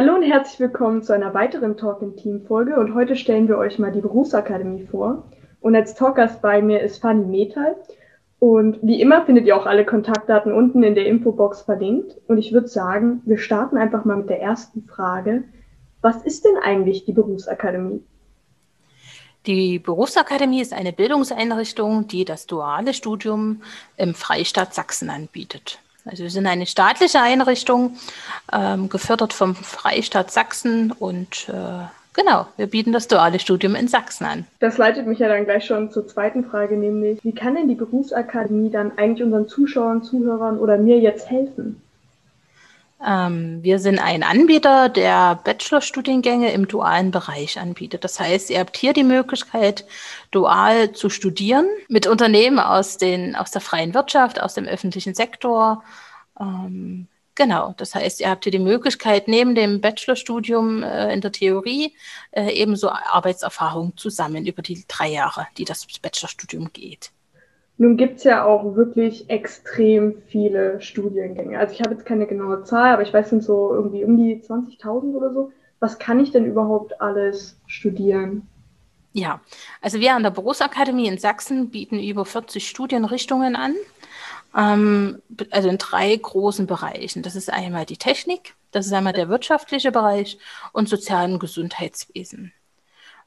Hallo und herzlich willkommen zu einer weiteren Talk im Team Folge und heute stellen wir euch mal die Berufsakademie vor. Und als Talkgast bei mir ist Fanny Metal und wie immer findet ihr auch alle Kontaktdaten unten in der Infobox verlinkt und ich würde sagen, wir starten einfach mal mit der ersten Frage. Was ist denn eigentlich die Berufsakademie? Die Berufsakademie ist eine Bildungseinrichtung, die das duale Studium im Freistaat Sachsen anbietet. Also wir sind eine staatliche Einrichtung, ähm, gefördert vom Freistaat Sachsen und äh, genau, wir bieten das duale Studium in Sachsen an. Das leitet mich ja dann gleich schon zur zweiten Frage, nämlich wie kann denn die Berufsakademie dann eigentlich unseren Zuschauern, Zuhörern oder mir jetzt helfen? Ähm, wir sind ein Anbieter, der Bachelorstudiengänge im dualen Bereich anbietet. Das heißt, ihr habt hier die Möglichkeit, dual zu studieren mit Unternehmen aus, den, aus der freien Wirtschaft, aus dem öffentlichen Sektor. Ähm, genau, das heißt, ihr habt hier die Möglichkeit, neben dem Bachelorstudium äh, in der Theorie äh, ebenso Arbeitserfahrung zu sammeln über die drei Jahre, die das Bachelorstudium geht. Nun gibt es ja auch wirklich extrem viele Studiengänge. Also ich habe jetzt keine genaue Zahl, aber ich weiß, sind so irgendwie um die 20.000 oder so. Was kann ich denn überhaupt alles studieren? Ja, also wir an der Berufsakademie in Sachsen bieten über 40 Studienrichtungen an, ähm, also in drei großen Bereichen. Das ist einmal die Technik, das ist einmal der wirtschaftliche Bereich und Sozial- und Gesundheitswesen.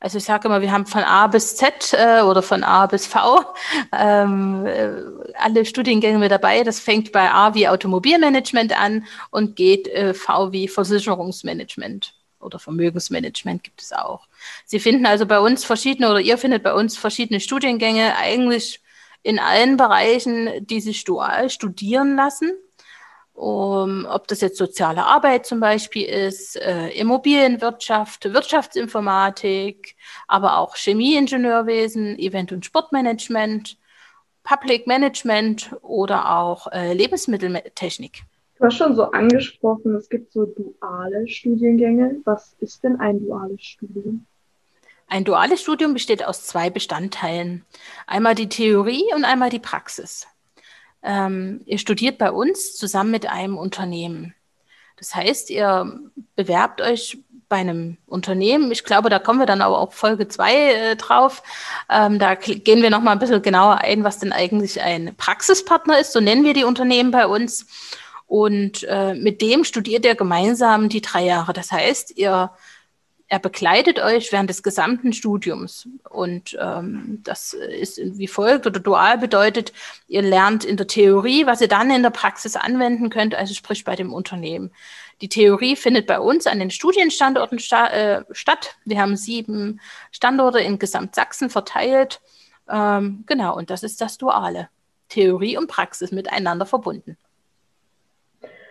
Also ich sage immer, wir haben von A bis Z äh, oder von A bis V ähm, äh, alle Studiengänge mit dabei. Das fängt bei A wie Automobilmanagement an und geht äh, V wie Versicherungsmanagement oder Vermögensmanagement gibt es auch. Sie finden also bei uns verschiedene oder ihr findet bei uns verschiedene Studiengänge eigentlich in allen Bereichen, die sich dual studieren lassen um, ob das jetzt soziale Arbeit zum Beispiel ist, äh, Immobilienwirtschaft, Wirtschaftsinformatik, aber auch Chemieingenieurwesen, Event- und Sportmanagement, Public Management oder auch äh, Lebensmitteltechnik. Du hast schon so angesprochen, es gibt so duale Studiengänge. Was ist denn ein duales Studium? Ein duales Studium besteht aus zwei Bestandteilen. Einmal die Theorie und einmal die Praxis ähm, ihr studiert bei uns zusammen mit einem Unternehmen. Das heißt, ihr bewerbt euch bei einem Unternehmen. Ich glaube, da kommen wir dann auch auf Folge zwei äh, drauf. Ähm, da gehen wir noch mal ein bisschen genauer ein, was denn eigentlich ein Praxispartner ist. So nennen wir die Unternehmen bei uns. Und äh, mit dem studiert ihr gemeinsam die drei Jahre. Das heißt, ihr er begleitet euch während des gesamten Studiums. Und ähm, das ist wie folgt oder dual bedeutet, ihr lernt in der Theorie, was ihr dann in der Praxis anwenden könnt, also sprich bei dem Unternehmen. Die Theorie findet bei uns an den Studienstandorten sta äh, statt. Wir haben sieben Standorte in Gesamtsachsen verteilt. Ähm, genau, und das ist das Duale. Theorie und Praxis miteinander verbunden.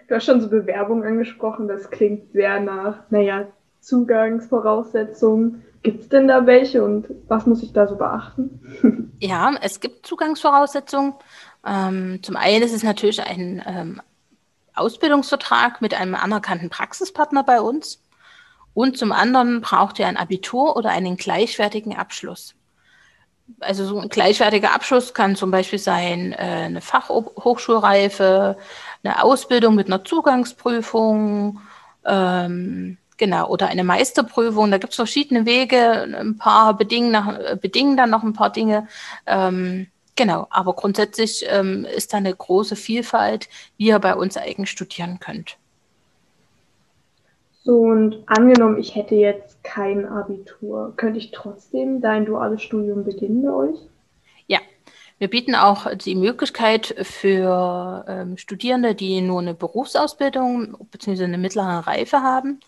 Du hast schon so Bewerbung angesprochen, das klingt sehr nach, naja, Zugangsvoraussetzungen? Gibt es denn da welche und was muss ich da so beachten? ja, es gibt Zugangsvoraussetzungen. Ähm, zum einen ist es natürlich ein ähm, Ausbildungsvertrag mit einem anerkannten Praxispartner bei uns. Und zum anderen braucht ihr ein Abitur oder einen gleichwertigen Abschluss. Also so ein gleichwertiger Abschluss kann zum Beispiel sein äh, eine Fachhochschulreife, eine Ausbildung mit einer Zugangsprüfung, ähm, Genau, oder eine Meisterprüfung. Da gibt es verschiedene Wege. Ein paar bedingen, nach, bedingen dann noch ein paar Dinge. Ähm, genau, aber grundsätzlich ähm, ist da eine große Vielfalt, wie ihr bei uns eigen studieren könnt. So, und angenommen, ich hätte jetzt kein Abitur, könnte ich trotzdem dein duales Studium beginnen bei euch? Ja, wir bieten auch die Möglichkeit für ähm, Studierende, die nur eine Berufsausbildung bzw. eine mittlere Reife haben,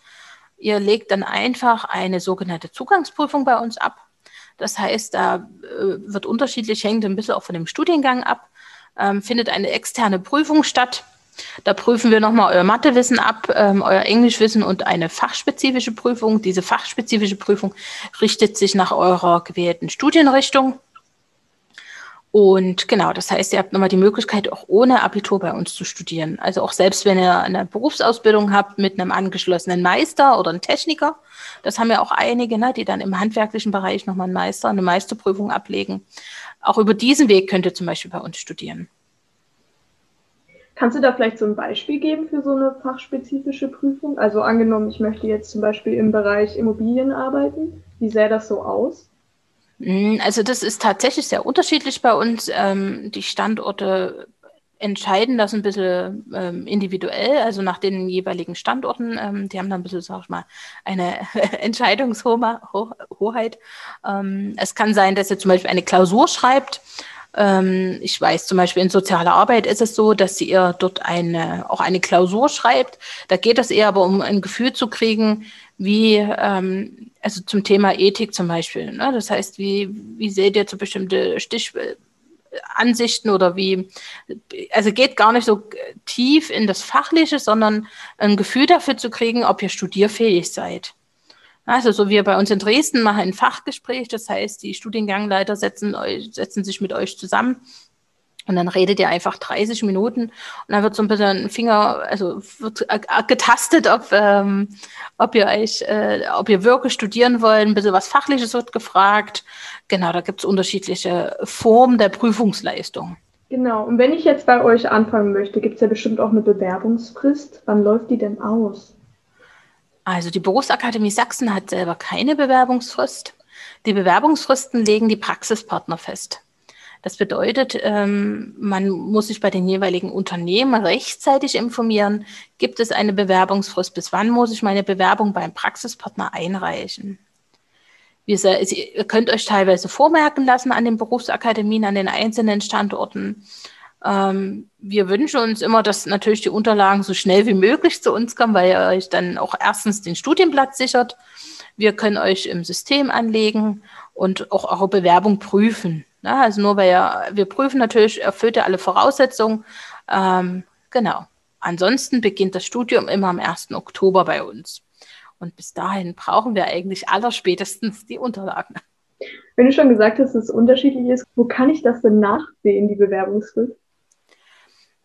Ihr legt dann einfach eine sogenannte Zugangsprüfung bei uns ab. Das heißt, da äh, wird unterschiedlich, hängt ein bisschen auch von dem Studiengang ab, ähm, findet eine externe Prüfung statt. Da prüfen wir nochmal euer Mathewissen ab, ähm, euer Englischwissen und eine fachspezifische Prüfung. Diese fachspezifische Prüfung richtet sich nach eurer gewählten Studienrichtung. Und genau, das heißt, ihr habt nochmal die Möglichkeit, auch ohne Abitur bei uns zu studieren. Also auch selbst wenn ihr eine Berufsausbildung habt mit einem angeschlossenen Meister oder einem Techniker, das haben ja auch einige, ne, die dann im handwerklichen Bereich nochmal einen Meister, eine Meisterprüfung ablegen. Auch über diesen Weg könnt ihr zum Beispiel bei uns studieren. Kannst du da vielleicht so ein Beispiel geben für so eine fachspezifische Prüfung? Also angenommen, ich möchte jetzt zum Beispiel im Bereich Immobilien arbeiten. Wie sähe das so aus? Mm, also das ist tatsächlich sehr unterschiedlich bei uns. Ähm, die Standorte entscheiden das ein bisschen ähm, individuell, also nach den jeweiligen Standorten. Ähm, die haben dann ein bisschen, sag ich mal, eine Entscheidungshoheit. Ähm, es kann sein, dass ihr zum Beispiel eine Klausur schreibt. Ähm, ich weiß zum Beispiel in sozialer Arbeit ist es so, dass ihr dort eine, auch eine Klausur schreibt. Da geht es eher aber um ein Gefühl zu kriegen, wie, ähm, also zum Thema Ethik zum Beispiel. Ne? Das heißt, wie, wie seht ihr zu bestimmte Stichansichten oder wie, also geht gar nicht so tief in das Fachliche, sondern ein Gefühl dafür zu kriegen, ob ihr studierfähig seid. Also so wie bei uns in Dresden machen ein Fachgespräch, das heißt, die Studiengangleiter setzen, setzen sich mit euch zusammen und dann redet ihr einfach 30 Minuten und dann wird so ein bisschen ein Finger, also wird getastet, ob, ähm, ob ihr euch, äh, ob ihr wirklich studieren wollt, ein bisschen was Fachliches wird gefragt. Genau, da gibt es unterschiedliche Formen der Prüfungsleistung. Genau, und wenn ich jetzt bei euch anfangen möchte, gibt es ja bestimmt auch eine Bewerbungsfrist. Wann läuft die denn aus? Also die Berufsakademie Sachsen hat selber keine Bewerbungsfrist. Die Bewerbungsfristen legen die Praxispartner fest. Das bedeutet, ähm, man muss sich bei den jeweiligen Unternehmen rechtzeitig informieren, gibt es eine Bewerbungsfrist, bis wann muss ich meine Bewerbung beim Praxispartner einreichen. ihr könnt euch teilweise vormerken lassen an den Berufsakademien, an den einzelnen Standorten. Ähm, wir wünschen uns immer, dass natürlich die Unterlagen so schnell wie möglich zu uns kommen, weil ihr euch dann auch erstens den Studienplatz sichert. Wir können euch im System anlegen und auch eure Bewerbung prüfen. Ja, also nur weil ja, wir prüfen natürlich, erfüllt er alle Voraussetzungen. Ähm, genau. Ansonsten beginnt das Studium immer am 1. Oktober bei uns. Und bis dahin brauchen wir eigentlich allerspätestens die Unterlagen. Wenn du schon gesagt hast, dass es unterschiedlich ist, wo kann ich das denn nachsehen, die Bewerbungsfrist?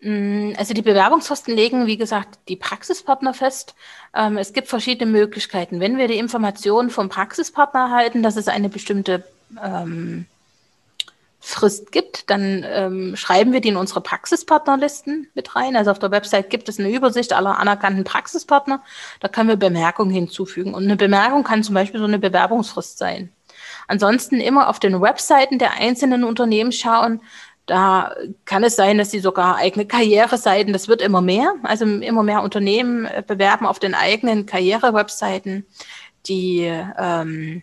Mm, also die Bewerbungsfristen legen, wie gesagt, die Praxispartner fest. Ähm, es gibt verschiedene Möglichkeiten. Wenn wir die Informationen vom Praxispartner erhalten, dass es eine bestimmte ähm, Frist gibt, dann ähm, schreiben wir die in unsere Praxispartnerlisten mit rein. Also auf der Website gibt es eine Übersicht aller anerkannten Praxispartner. Da können wir Bemerkungen hinzufügen. Und eine Bemerkung kann zum Beispiel so eine Bewerbungsfrist sein. Ansonsten immer auf den Webseiten der einzelnen Unternehmen schauen. Da kann es sein, dass sie sogar eigene Karriereseiten, das wird immer mehr. Also immer mehr Unternehmen äh, bewerben auf den eigenen Karriere-Webseiten die ähm,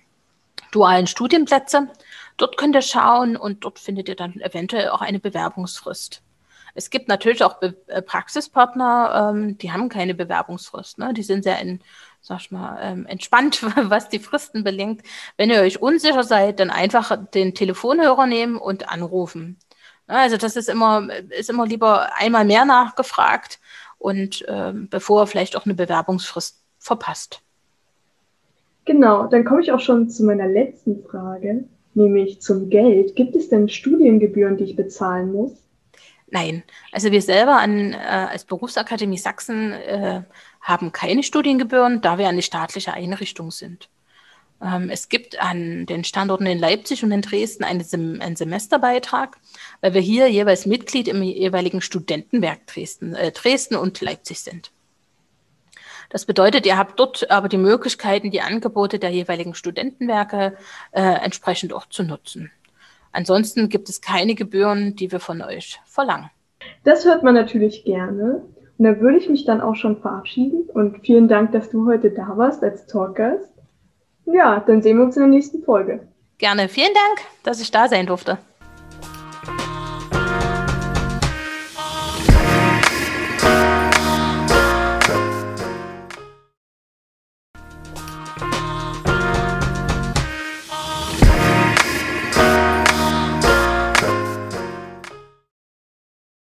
dualen Studienplätze. Dort könnt ihr schauen und dort findet ihr dann eventuell auch eine Bewerbungsfrist. Es gibt natürlich auch Be äh, Praxispartner, ähm, die haben keine Bewerbungsfrist. Ne? Die sind sehr in, sag ich mal, ähm, entspannt, was die Fristen belingt. Wenn ihr euch unsicher seid, dann einfach den Telefonhörer nehmen und anrufen. Ne? Also das ist immer, ist immer lieber einmal mehr nachgefragt und ähm, bevor vielleicht auch eine Bewerbungsfrist verpasst. Genau, dann komme ich auch schon zu meiner letzten Frage nämlich zum Geld. Gibt es denn Studiengebühren, die ich bezahlen muss? Nein, also wir selber an, äh, als Berufsakademie Sachsen äh, haben keine Studiengebühren, da wir eine staatliche Einrichtung sind. Ähm, es gibt an den Standorten in Leipzig und in Dresden einen, Sem einen Semesterbeitrag, weil wir hier jeweils Mitglied im jeweiligen Studentenwerk Dresden, äh, Dresden und Leipzig sind. Das bedeutet, ihr habt dort aber die Möglichkeiten, die Angebote der jeweiligen Studentenwerke äh, entsprechend auch zu nutzen. Ansonsten gibt es keine Gebühren, die wir von euch verlangen. Das hört man natürlich gerne. Und da würde ich mich dann auch schon verabschieden. Und vielen Dank, dass du heute da warst als Talkgast. Ja, dann sehen wir uns in der nächsten Folge. Gerne. Vielen Dank, dass ich da sein durfte.